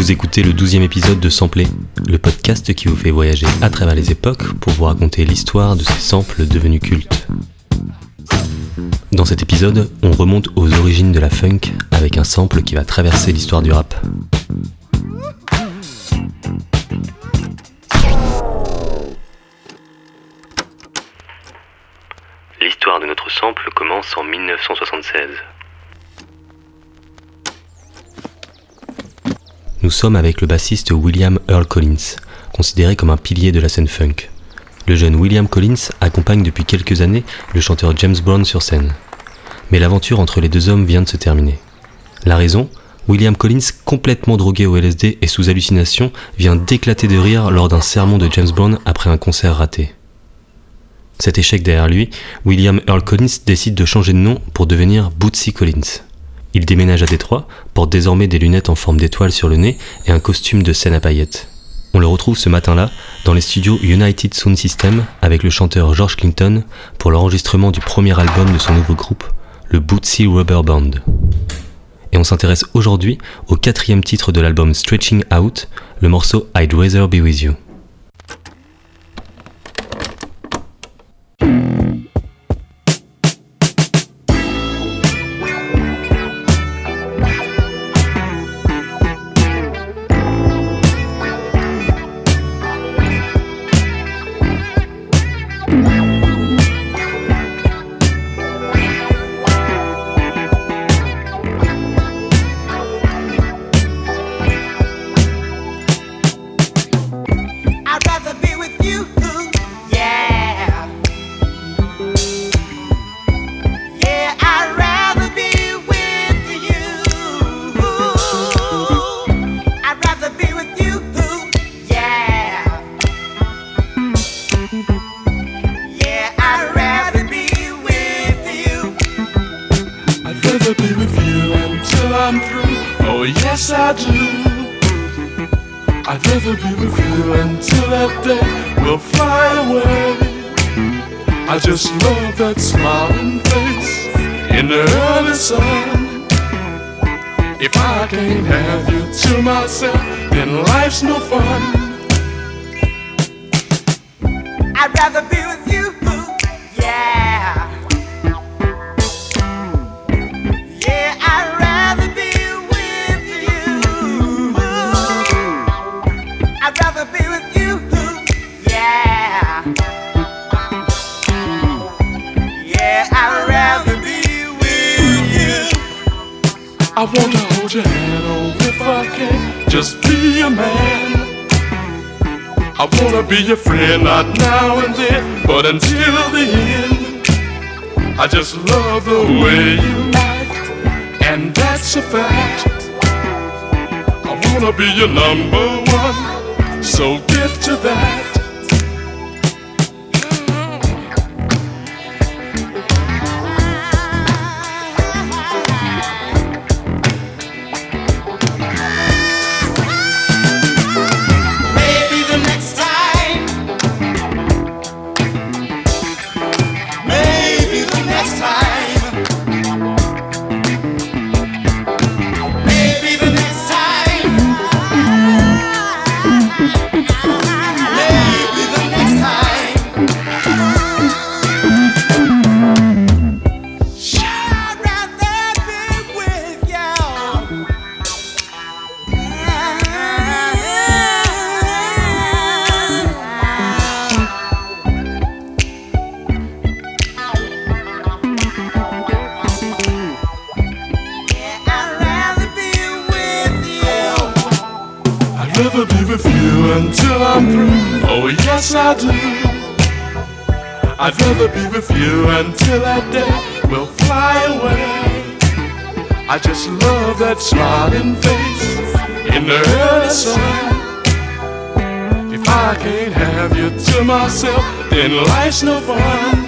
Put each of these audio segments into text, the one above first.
Vous écoutez le 12 épisode de Sampler, le podcast qui vous fait voyager à travers les époques pour vous raconter l'histoire de ces samples devenus cultes. Dans cet épisode, on remonte aux origines de la funk avec un sample qui va traverser l'histoire du rap. L'histoire de notre sample commence en 1976. Nous sommes avec le bassiste William Earl Collins, considéré comme un pilier de la scène funk. Le jeune William Collins accompagne depuis quelques années le chanteur James Brown sur scène. Mais l'aventure entre les deux hommes vient de se terminer. La raison William Collins, complètement drogué au LSD et sous hallucination, vient d'éclater de rire lors d'un sermon de James Brown après un concert raté. Cet échec derrière lui, William Earl Collins décide de changer de nom pour devenir Bootsy Collins. Il déménage à Détroit, porte désormais des lunettes en forme d'étoile sur le nez et un costume de scène à paillettes. On le retrouve ce matin-là dans les studios United Sound System avec le chanteur George Clinton pour l'enregistrement du premier album de son nouveau groupe, le Bootsy Rubber Band. Et on s'intéresse aujourd'hui au quatrième titre de l'album Stretching Out, le morceau I'd Rather Be With You. yes I do. I'd rather be with you until that day will fly away. I just love that smiling face in the early sun. If I can't have you to myself, then life's no fun. I'd rather be with you. just be a man. I wanna be your friend, not now and then, but until the end. I just love the way you act, and that's a fact. I wanna be your number one, so get to that. never be with you until I'm through. Oh, yes, I do. I'd rather be with you until that day We'll fly away. I just love that smiling face in the early sun. If I can't have you to myself, then life's no fun.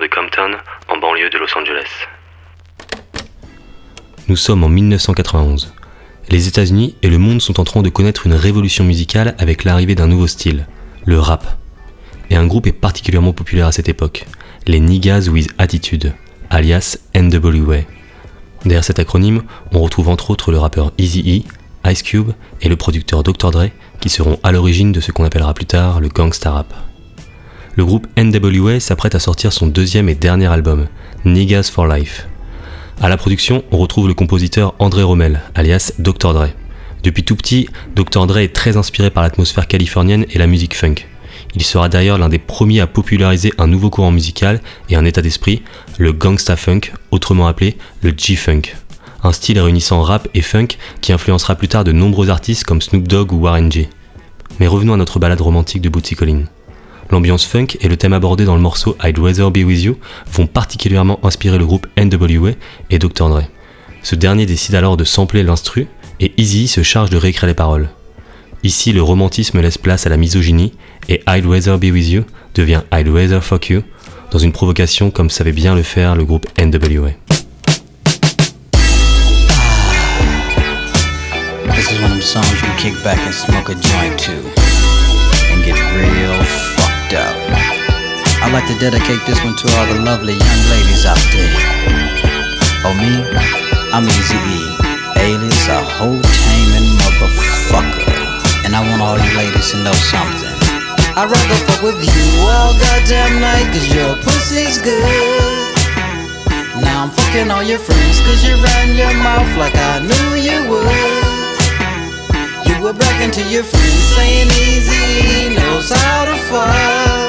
de Compton, en banlieue de Los Angeles. Nous sommes en 1991. Les États-Unis et le monde sont en train de connaître une révolution musicale avec l'arrivée d'un nouveau style, le rap. Et un groupe est particulièrement populaire à cette époque, les Niggas with Attitude, alias NWA. Derrière cet acronyme, on retrouve entre autres le rappeur Easy E, Ice Cube et le producteur Dr. Dre, qui seront à l'origine de ce qu'on appellera plus tard le gangsta rap le groupe NWA s'apprête à sortir son deuxième et dernier album, Niggas for Life. À la production, on retrouve le compositeur André Rommel, alias Dr. Dre. Depuis tout petit, Dr. Dre est très inspiré par l'atmosphère californienne et la musique funk. Il sera d'ailleurs l'un des premiers à populariser un nouveau courant musical et un état d'esprit, le gangsta funk, autrement appelé le G-funk. Un style réunissant rap et funk qui influencera plus tard de nombreux artistes comme Snoop Dogg ou Warren Mais revenons à notre balade romantique de Bootsy Collins. L'ambiance funk et le thème abordé dans le morceau I'd Rather Be With You vont particulièrement inspirer le groupe NWA et Dr. Dre. Ce dernier décide alors de sampler l'instru et Easy se charge de réécrire les paroles. Ici, le romantisme laisse place à la misogynie et I'd Rather Be With You devient I'd Rather Fuck You dans une provocation comme savait bien le faire le groupe NWA. out. I'd like to dedicate this one to all the lovely young ladies out there. Oh me, I'm Easy E. Alias a whole taming motherfucker. And I want all you ladies to know something. I'd rather fuck with you all goddamn night, cause your pussy's good. Now I'm fucking all your friends, cause you ran your mouth like I knew you would. You were bragging to your friends ain't easy, knows how to fall.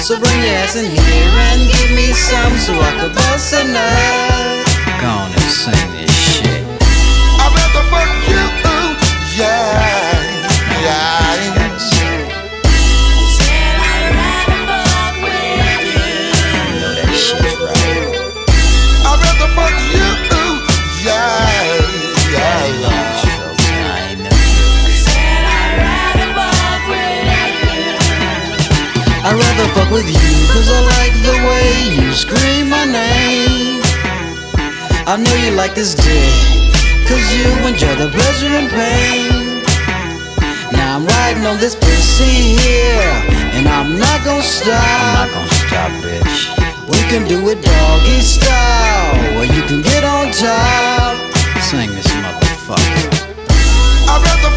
So bring your ass in here and give me some so I can bust a nut. Go on and sing it. I know you like this dick, cause you enjoy the pleasure and pain. Now I'm riding on this pussy here, and I'm not gonna stop. I'm not gonna stop, bitch. We can do it doggy style, or you can get on top. Sing this motherfucker. I'd rather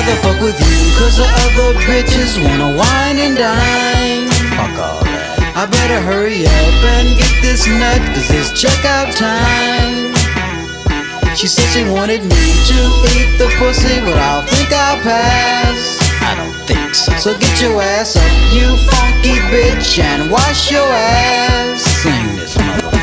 rather fuck with you Cause the other bitches wanna wine and dine Fuck all that I better hurry up and get this nut Cause it's checkout time She said she wanted me to eat the pussy But I'll think I'll pass I don't think so So get your ass up, you funky bitch And wash your ass Sing this motherfucker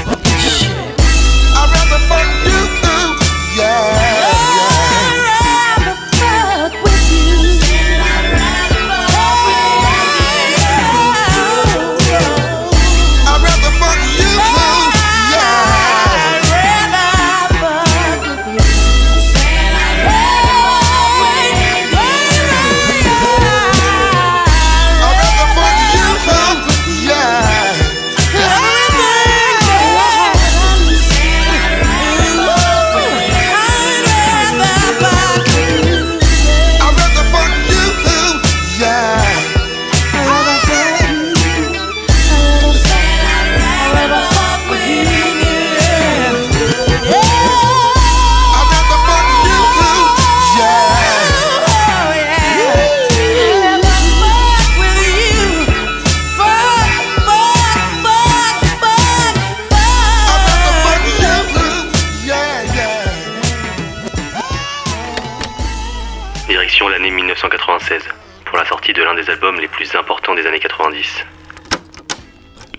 direction l'année 1996, pour la sortie de l'un des albums les plus importants des années 90.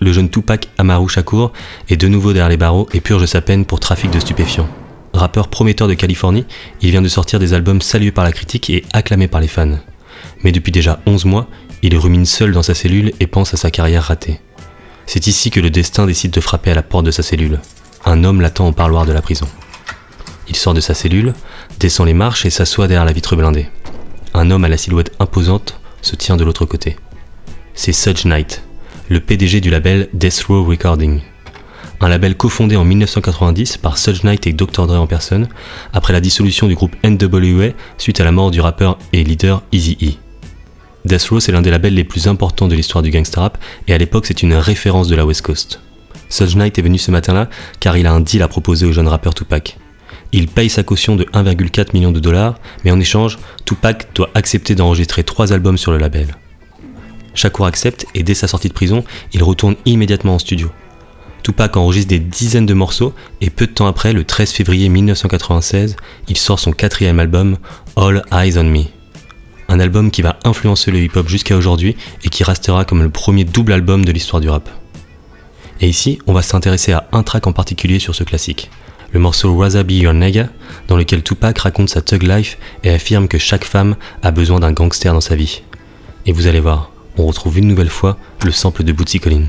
Le jeune Tupac Amaru Shakur est de nouveau derrière les barreaux et purge sa peine pour trafic de stupéfiants. Rappeur prometteur de Californie, il vient de sortir des albums salués par la critique et acclamés par les fans. Mais depuis déjà 11 mois, il rumine seul dans sa cellule et pense à sa carrière ratée. C'est ici que le destin décide de frapper à la porte de sa cellule. Un homme l'attend au parloir de la prison. Il sort de sa cellule, descend les marches et s'assoit derrière la vitre blindée. Un homme à la silhouette imposante se tient de l'autre côté. C'est Sudge Knight, le PDG du label Death Row Recording. Un label cofondé en 1990 par Suge Knight et Dr. Dre en personne, après la dissolution du groupe NWA suite à la mort du rappeur et leader Easy E. Death Row, c'est l'un des labels les plus importants de l'histoire du gangsta rap, et à l'époque, c'est une référence de la West Coast. Sudge Knight est venu ce matin-là car il a un deal à proposer au jeune rappeur Tupac. Il paye sa caution de 1,4 million de dollars, mais en échange, Tupac doit accepter d'enregistrer trois albums sur le label. Shakur accepte et dès sa sortie de prison, il retourne immédiatement en studio. Tupac enregistre des dizaines de morceaux et peu de temps après, le 13 février 1996, il sort son quatrième album, All Eyes on Me. Un album qui va influencer le hip-hop jusqu'à aujourd'hui et qui restera comme le premier double album de l'histoire du rap. Et ici, on va s'intéresser à un track en particulier sur ce classique, le morceau Rather Be Your Nigga, dans lequel Tupac raconte sa thug life et affirme que chaque femme a besoin d'un gangster dans sa vie. Et vous allez voir, on retrouve une nouvelle fois le sample de Bootsy Collin.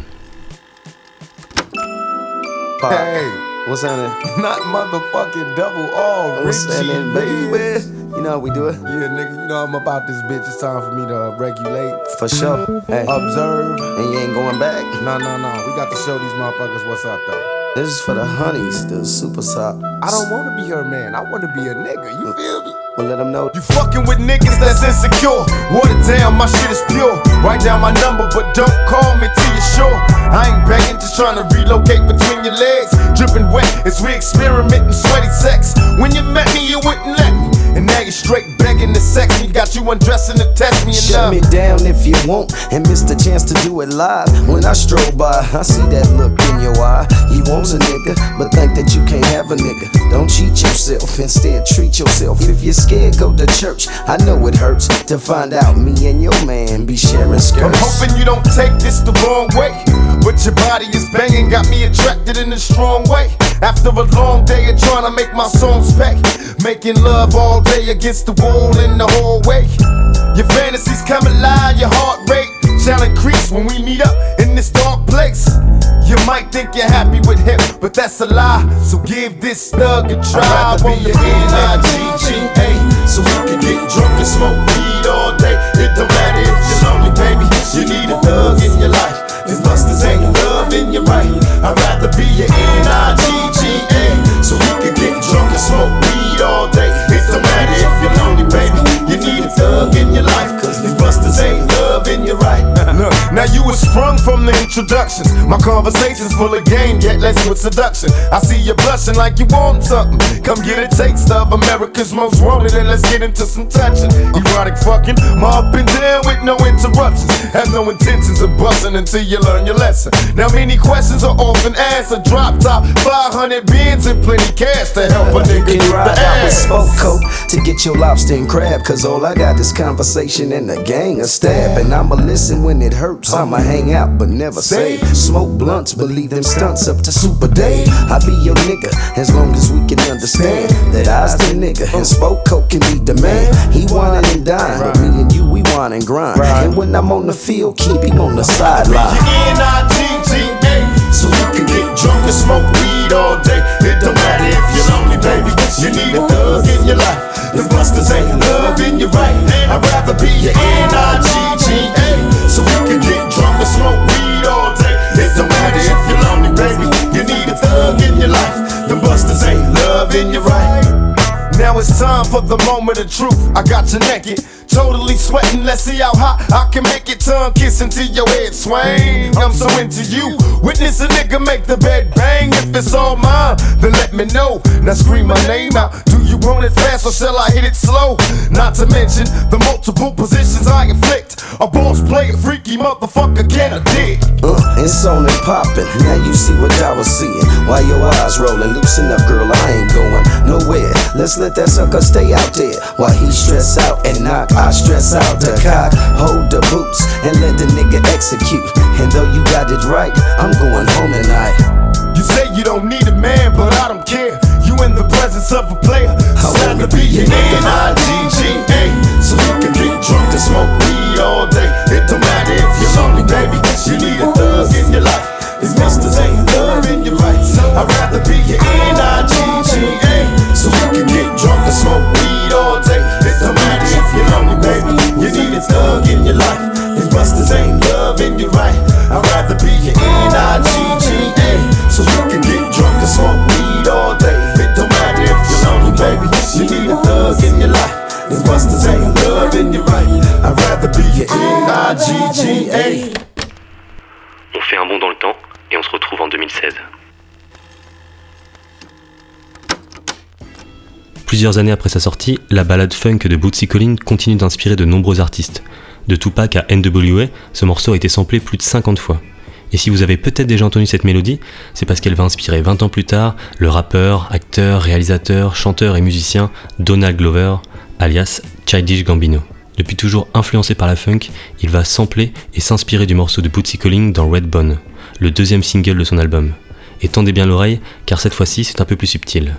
Hey, what's happening? Not motherfucking double all what's happening, baby? You know how we do it? Yeah, nigga, you know I'm about this bitch. It's time for me to regulate. For sure. Observe. And you ain't going back? No, no, no. We got to show these motherfuckers what's up, though. This is for the honeys, the super sop. I don't wanna be her man, I wanna be a nigga, you mm. feel me? Well, let them know. You fucking with niggas that's insecure. Water down, my shit is pure. Write down my number, but don't call me till you're sure. I ain't begging, just trying to relocate between your legs. Dripping wet as we experimenting sweaty sex. When you met me, you wouldn't you straight begging to sex me. Got you undressing to test me. Shut enough. me down if you want and miss the chance to do it live. When I stroll by, I see that look in your eye. You want a nigga, but think that you can't have a nigga. Don't cheat yourself, instead treat yourself. If you're scared, go to church. I know it hurts to find out me and your man be sharing skirts. I'm hoping you don't take this the wrong way. But your body is banging, got me attracted in a strong way. After a long day of trying to make my songs back, making love all day again against the wall in the hallway. Your fantasies come alive, your heart rate shall increase when we meet up in this dark place. You might think you're happy with him, but that's a lie. So give this thug a try. I'd rather be your NIG You were sprung from the introductions. My conversation's full of game, yet let's with seduction. I see you blushing like you want something. Come get a taste of America's most wanted, and let's get into some touching. Erotic fucking, up and down with no interruptions. Have no intentions of busting until you learn your lesson. Now many questions are often asked. A drop top, 500 Benz and plenty cash to help a nigga get the ass. Out with to get your lobster and crab, cause all I got is conversation and a gang of stab, and I'ma listen when it hurts. I'm I hang out but never say. Smoke blunts, believe them stunts up to Super Day. I be your nigga as long as we can understand that I's the nigga and spoke coke can be the man. He whining and dying, but me and you we whine and grind. And when I'm on the field, keep him on the sideline. So you can get drunk and smoke weed all day. It don't matter if you're lonely, baby. You need a thug in your life. The busters ain't loving you right, I'd rather be your N-I-G-G-A smoke weed all day. matter if you're lonely, baby. You need a thug in your life. The busters ain't loving you right. Now it's time for the moment of truth. I got you naked, totally sweating. Let's see how hot I can make it. Tongue kissing to your head swing. I'm so into you. Witness a nigga make the bed bang. If it's all mine, then let me know. Now scream my name out. Do you ruin it fast or shall I hit it slow? Not to mention the multiple positions I inflict. A boss player, freaky motherfucker, can a dick. Uh, it's on and poppin'. Now you see what I was seeing. Why your eyes rollin'? Loosen up, girl. I ain't going nowhere. Let's let that sucker stay out there while he stress out and knock. I stress out the cock. Hold the boots and let the nigga execute. And though you got it right, I'm going home tonight. You say you don't need a man, but I don't care. You in the presence of a player to be an N-I-G-G Plusieurs années après sa sortie, la ballade funk de Bootsy Collins continue d'inspirer de nombreux artistes. De Tupac à NWA, ce morceau a été samplé plus de 50 fois. Et si vous avez peut-être déjà entendu cette mélodie, c'est parce qu'elle va inspirer 20 ans plus tard le rappeur, acteur, réalisateur, chanteur et musicien Donald Glover, alias Childish Gambino. Depuis toujours influencé par la funk, il va sampler et s'inspirer du morceau de Bootsy Collins dans Red le deuxième single de son album. Et tendez bien l'oreille, car cette fois-ci c'est un peu plus subtil.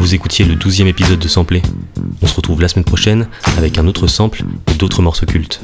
Vous écoutiez le 12e épisode de Sampler. On se retrouve la semaine prochaine avec un autre sample et d'autres morceaux cultes.